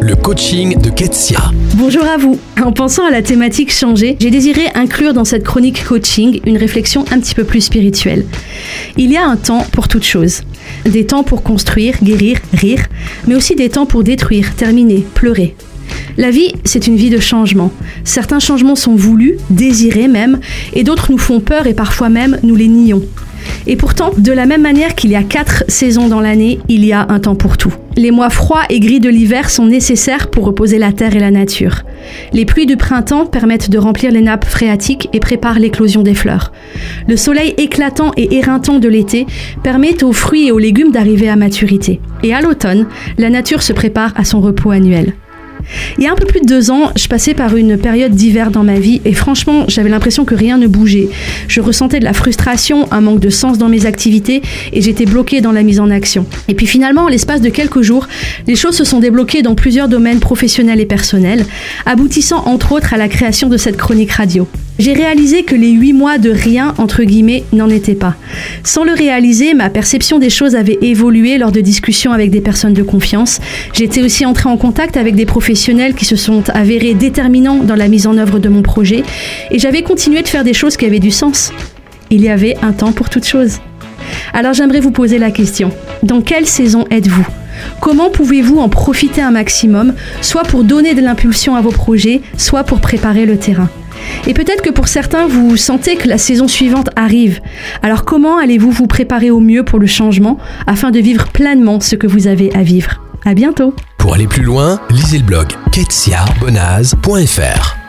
Le coaching de Ketsia. Bonjour à vous. En pensant à la thématique changer, j'ai désiré inclure dans cette chronique coaching une réflexion un petit peu plus spirituelle. Il y a un temps pour toute chose. Des temps pour construire, guérir, rire, mais aussi des temps pour détruire, terminer, pleurer. La vie, c'est une vie de changement. Certains changements sont voulus, désirés même, et d'autres nous font peur et parfois même nous les nions. Et pourtant, de la même manière qu'il y a quatre saisons dans l'année, il y a un temps pour tout. Les mois froids et gris de l'hiver sont nécessaires pour reposer la terre et la nature. Les pluies du printemps permettent de remplir les nappes phréatiques et préparent l'éclosion des fleurs. Le soleil éclatant et éreintant de l'été permet aux fruits et aux légumes d'arriver à maturité. Et à l'automne, la nature se prépare à son repos annuel. Il y a un peu plus de deux ans, je passais par une période d'hiver dans ma vie et franchement, j'avais l'impression que rien ne bougeait. Je ressentais de la frustration, un manque de sens dans mes activités et j'étais bloquée dans la mise en action. Et puis finalement, en l'espace de quelques jours, les choses se sont débloquées dans plusieurs domaines professionnels et personnels, aboutissant entre autres à la création de cette chronique radio. J'ai réalisé que les huit mois de rien, entre guillemets, n'en étaient pas. Sans le réaliser, ma perception des choses avait évolué lors de discussions avec des personnes de confiance. J'étais aussi entrée en contact avec des professionnels qui se sont avérés déterminants dans la mise en œuvre de mon projet et j'avais continué de faire des choses qui avaient du sens. Il y avait un temps pour toute chose. Alors j'aimerais vous poser la question. Dans quelle saison êtes-vous? Comment pouvez-vous en profiter un maximum, soit pour donner de l'impulsion à vos projets, soit pour préparer le terrain? Et peut-être que pour certains, vous sentez que la saison suivante arrive. Alors comment allez-vous vous préparer au mieux pour le changement afin de vivre pleinement ce que vous avez à vivre? À bientôt! Pour aller plus loin, lisez le blog ketsiarbonaz.fr